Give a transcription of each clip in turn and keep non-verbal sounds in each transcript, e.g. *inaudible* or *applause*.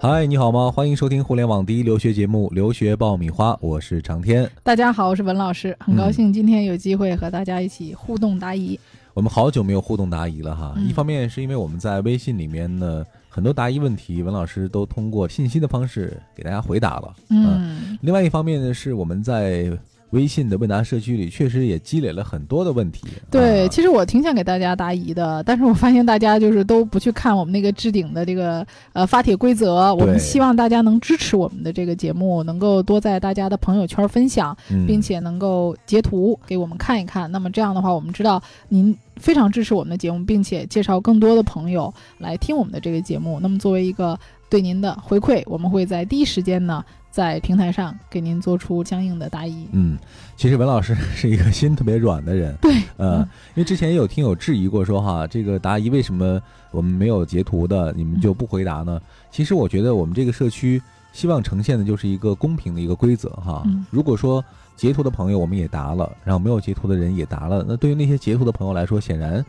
嗨，你好吗？欢迎收听互联网第一留学节目《留学爆米花》，我是长天。大家好，我是文老师，很高兴今天有机会和大家一起互动答疑。我们好久没有互动答疑了哈，一方面是因为我们在微信里面呢，很多答疑问题，文老师都通过信息的方式给大家回答了。嗯，另外一方面呢，是我们在。微信的问答社区里确实也积累了很多的问题。对，其实我挺想给大家答疑的，但是我发现大家就是都不去看我们那个置顶的这个呃发帖规则。我们希望大家能支持我们的这个节目，能够多在大家的朋友圈分享，并且能够截图给我们看一看。那么这样的话，我们知道您非常支持我们的节目，并且介绍更多的朋友来听我们的这个节目。那么作为一个对您的回馈，我们会在第一时间呢。在平台上给您做出相应的答疑。嗯，其实文老师 *laughs* 是一个心特别软的人。对，呃，因为之前也有听友质疑过，说哈，这个答疑为什么我们没有截图的，你们就不回答呢？其实我觉得我们这个社区希望呈现的就是一个公平的一个规则哈。如果说截图的朋友我们也答了，然后没有截图的人也答了，那对于那些截图的朋友来说，显然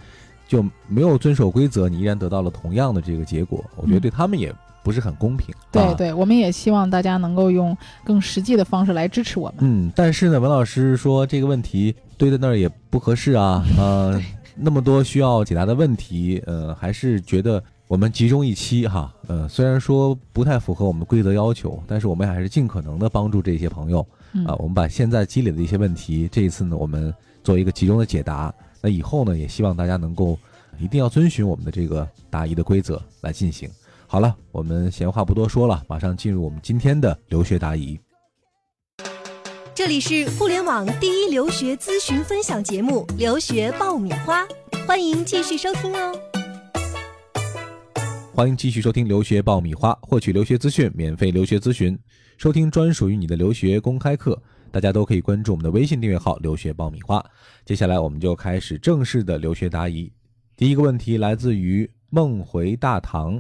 就没有遵守规则，你依然得到了同样的这个结果。我觉得对他们也。不是很公平。对对，我们也希望大家能够用更实际的方式来支持我们。嗯，但是呢，文老师说这个问题堆在那儿也不合适啊。*laughs* 呃，那么多需要解答的问题，呃，还是觉得我们集中一期哈。呃，虽然说不太符合我们规则要求，但是我们还是尽可能的帮助这些朋友啊。我们把现在积累的一些问题，这一次呢，我们做一个集中的解答。那以后呢，也希望大家能够一定要遵循我们的这个答疑的规则来进行。好了，我们闲话不多说了，马上进入我们今天的留学答疑。这里是互联网第一留学咨询分享节目《留学爆米花》，欢迎继续收听哦。欢迎继续收听《留学爆米花》，获取留学资讯，免费留学咨询，收听专属于你的留学公开课。大家都可以关注我们的微信订阅号“留学爆米花”。接下来，我们就开始正式的留学答疑。第一个问题来自于梦回大唐。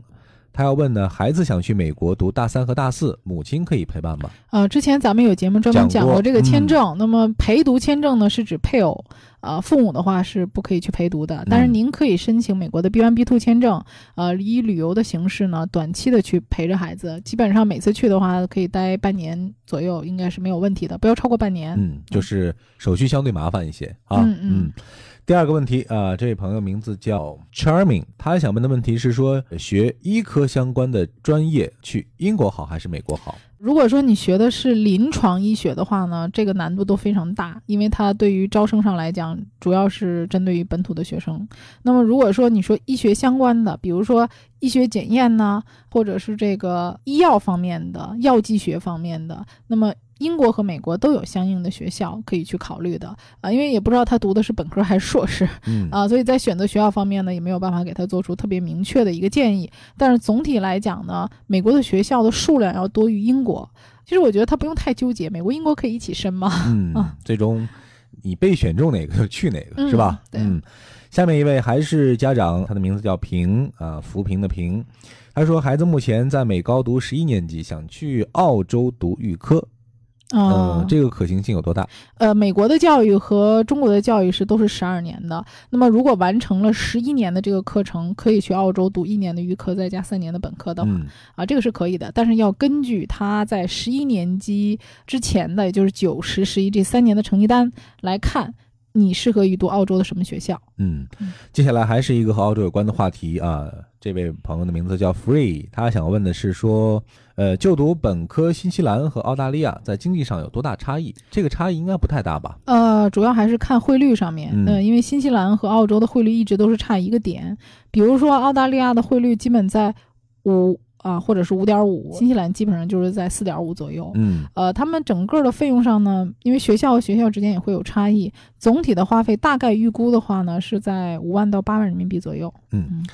他要问呢，孩子想去美国读大三和大四，母亲可以陪伴吗？呃，之前咱们有节目专门讲过这个签证。那么陪读签证呢，是指配偶，呃，父母的话是不可以去陪读的。但是您可以申请美国的 B one B two 签证，呃，以旅游的形式呢，短期的去陪着孩子。基本上每次去的话，可以待半年左右，应该是没有问题的，不要超过半年。嗯，就是手续相对麻烦一些啊。嗯嗯。第二个问题啊，这位朋友名字叫 Charming，他想问的问题是说，学医科相关的专业去英国好还是美国好？如果说你学的是临床医学的话呢，这个难度都非常大，因为它对于招生上来讲，主要是针对于本土的学生。那么如果说你说医学相关的，比如说医学检验呢，或者是这个医药方面的、药剂学方面的，那么。英国和美国都有相应的学校可以去考虑的啊，因为也不知道他读的是本科还是硕士，啊，所以在选择学校方面呢，也没有办法给他做出特别明确的一个建议。但是总体来讲呢，美国的学校的数量要多于英国。其实我觉得他不用太纠结，美国、英国可以一起申嘛。嗯，*laughs* 最终你被选中哪个就去哪个，是吧？嗯。下面一位还是家长，他的名字叫平啊，扶贫的平。他说，孩子目前在美高读十一年级，想去澳洲读预科。嗯，这个可行性有多大？呃，美国的教育和中国的教育是都是十二年的。那么，如果完成了十一年的这个课程，可以去澳洲读一年的预科，再加三年的本科的话，啊，这个是可以的。但是要根据他在十一年级之前的，也就是九十、十一这三年的成绩单来看。你适合于读澳洲的什么学校？嗯，接下来还是一个和澳洲有关的话题啊。这位朋友的名字叫 Free，他想问的是说，呃，就读本科，新西兰和澳大利亚在经济上有多大差异？这个差异应该不太大吧？呃，主要还是看汇率上面。嗯，因为新西兰和澳洲的汇率一直都是差一个点。比如说澳大利亚的汇率基本在五。啊，或者是五点五，新西兰基本上就是在四点五左右。嗯，呃，他们整个的费用上呢，因为学校和学校之间也会有差异，总体的花费大概预估的话呢，是在五万到八万人民币左右。嗯，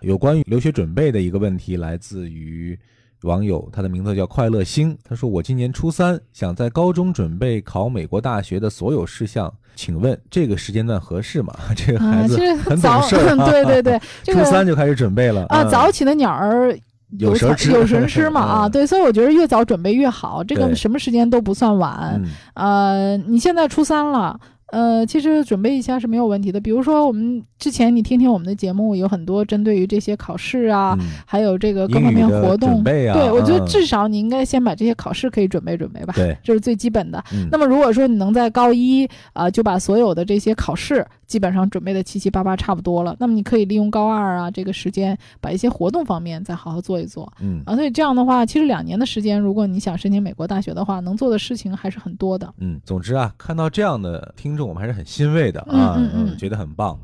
有关于留学准备的一个问题来自于网友，他的名字叫快乐星，他说：“我今年初三，想在高中准备考美国大学的所有事项，请问这个时间段合适吗？” *laughs* 这个孩子很懂事儿，*laughs* 对对对，*laughs* 初三就开始准备了啊，早起的鸟儿。有有食 *laughs* 吃嘛啊，对，所以我觉得越早准备越好，这个什么时间都不算晚。呃，你现在初三了，呃，其实准备一下是没有问题的。比如说，我们之前你听听我们的节目，有很多针对于这些考试啊，嗯还有这个各方面活动准，备啊，对我觉得嗯至少你应该先把这些考试可以准备准备吧，对，这是最基本的。嗯那么如果说你能在高一啊、就把所有的这些考试基本上准备的七七八八差不多了，那么你可以利用高二啊这个时间，把一些活动方面再好好做一做嗯啊。所以这样的话，其实两年的时间，如果你想申请美国大学的话，能做的事情还是很多的。嗯，总之啊，看到这样的听众，我们还是很欣慰的啊，嗯嗯嗯觉得很棒。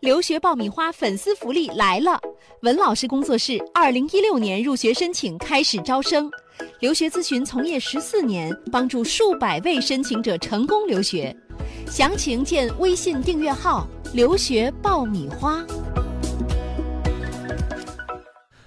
留学爆米花粉丝福利来了！文老师工作室二零一六年入学申请开始招生，留学咨询从业十四年，帮助数百位申请者成功留学。详情见微信订阅号“留学爆米花”。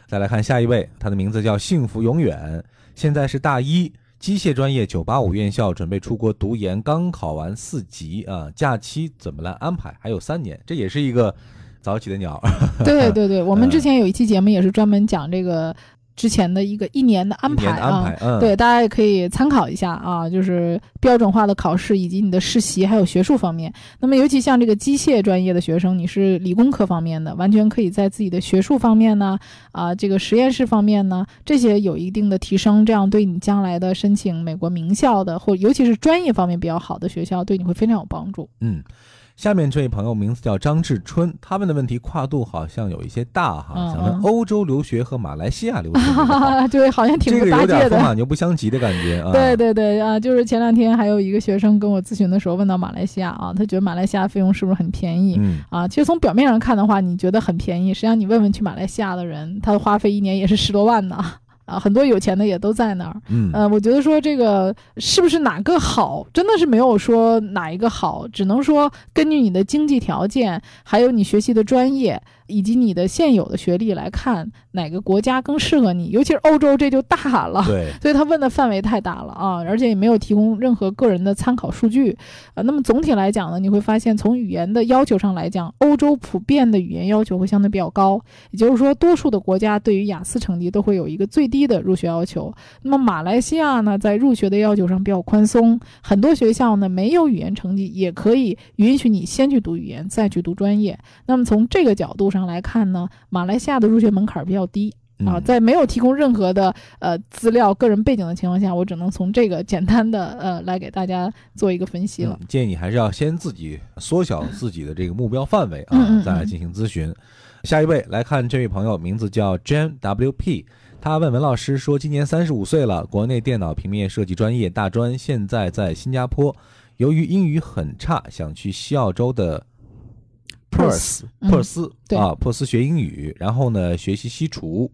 再来看下一位，他的名字叫幸福永远，现在是大一，机械专业985院校，准备出国读研，刚考完四级啊，假期怎么来安排？还有三年，这也是一个早起的鸟。对对对，我们之嗯前有一期节目也是专门讲这个之前的一个一年的安排啊。安排，嗯，对，大家也可以参考一下啊，就是标准化的考试以及你的实习，还有学术方面。那么，尤其像这个机械专业的学生，你是理工科方面的，完全可以在自己的学术方面呢，啊，这个实验室方面呢，这些有一定的提升，这样对你将来的申请美国名校的，或尤其是专业方面比较好的学校，对你会非常有帮助。嗯，下面这位朋友名字叫张志春，他问的问题跨度好像有一些大哈，嗯想问嗯欧洲留学和马来西亚留学 *laughs* 对，好像挺这个有不搭界的。点风马牛不相及的感觉啊。对对对啊，就是前两天还有一个学生跟我咨询的时候问到马来西亚啊，他觉得马来西亚费用是不是很便宜？嗯，啊，其实从表面上看的话，你觉得很便宜，实际上你问问去马来西亚的人，他的花费一年也是十多万呢。啊，很多有钱的也都在那儿。嗯呃，我觉得说这个是不是哪个好，真的是没有说哪一个好，只能说根据你的经济条件，还有你学习的专业，以及你的现有的学历来看，哪个国家更适合你。尤其是欧洲，这就大了。对，*laughs* 所以他问的范围太大了啊，而且也没有提供任何个人的参考数据。呃，那么总体来讲呢，你会发现从语言的要求上来讲，欧洲普遍的语言要求会相对比较高，也就是说，多数的国家对于雅思成绩都会有一个最低的入学要求。那么马来西亚呢，在入学的要求上比较宽松，很多学校呢没有语言成绩也可以允许你先去读语言，再去读专业。那么从这个角度上来看呢，马来西亚的入学门槛比较低。啊，嗯在没有提供任何的呃资料、个人背景的情况下，我只能从这个简单的呃来给大家做一个分析了。嗯建议你还是要先自己缩小自己的这个目标范围啊，嗯嗯嗯再来进行咨询。下一位来看这位朋友，名字叫 Jan WP，他问文老师说，今年三十五岁了，国内电脑平面设计专业大专，现在在新加坡，由于英语很差，想去西澳洲的 Perth 嗯珀斯对啊，珀斯学英语，然后呢学习西厨，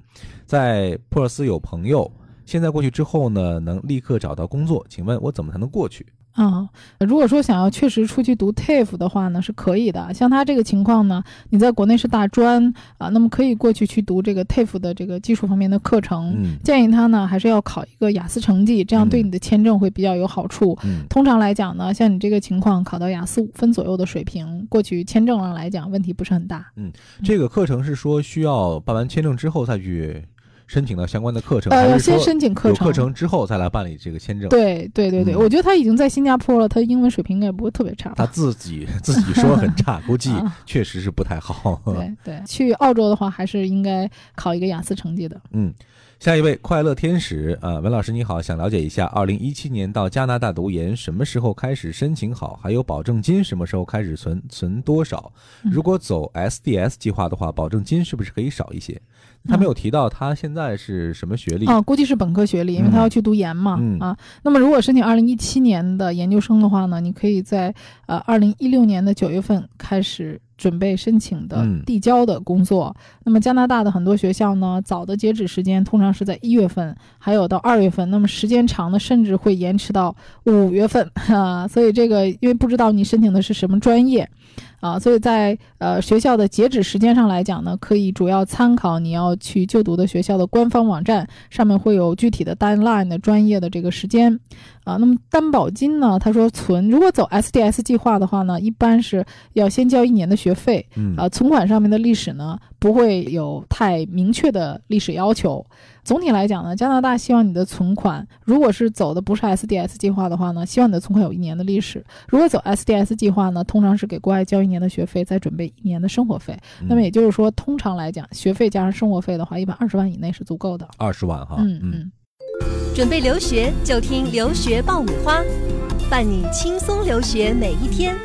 在珀斯有朋友。现在过去之后呢，能立刻找到工作，请问我怎么才能过去？啊、如果说想要确实出去读 TAFE 的话呢，是可以的。像他这个情况呢，你在国内是大专啊、那么可以过去去读这个 TAFE 的这个技术方面的课程。嗯建议他呢，还是要考一个雅思成绩，这样对你的签证会比较有好处。嗯通常来讲呢，像你这个情况，考到雅思五分左右的水平，过去签证上来讲问题不是很大。嗯这个课程是说需要办完签证之后再去申请到相关的课程，呃，先申请课程。有课程之后再来办理这个签证？对对对对，嗯我觉得他已经在新加坡了，他英文水平应该不会特别差。他自己 *laughs* 自己说很差，*laughs* 估计啊确实是不太好。对对，去澳洲的话，还是应该考一个雅思成绩的。嗯，下一位快乐天使啊、文老师你好，想了解一下，二零一七年到加拿大读研什么时候开始申请好？还有保证金什么时候开始存？存多少？嗯如果走 SDS 计划的话，保证金是不是可以少一些？他没有提到他现在是什么学历。哦，估计是本科学历，因为他要去读研嘛。嗯啊，那么如果申请二零一七年的研究生的话呢，你可以在呃二零一六年的九月份开始准备申请的嗯递交的工作。那么加拿大的很多学校呢，早的截止时间通常是在一月份，还有到二月份，那么时间长的甚至会延迟到五月份啊。所以这个因为不知道你申请的是什么专业。啊，所以在呃学校的截止时间上来讲呢，可以主要参考你要去就读的学校的官方网站，上面会有具体的 deadline 的专业的这个时间。啊，那么担保金呢，他说存，如果走 SDS 计划的话呢，一般是要先交一年的学费。嗯啊，存款上面的历史呢，不会有太明确的历史要求。总体来讲呢，加拿大希望你的存款，如果是走的不是 SDS 计划的话呢，希望你的存款有一年的历史；如果走 SDS 计划呢，通常是给国外交一年的学费，再准备一年的生活费。那么也就是说，通常来讲，学费加上生活费的话，一般二十万以内是足够的。二十万哈，嗯嗯。准备留学就听留学爆米花，伴你轻松留学每一天。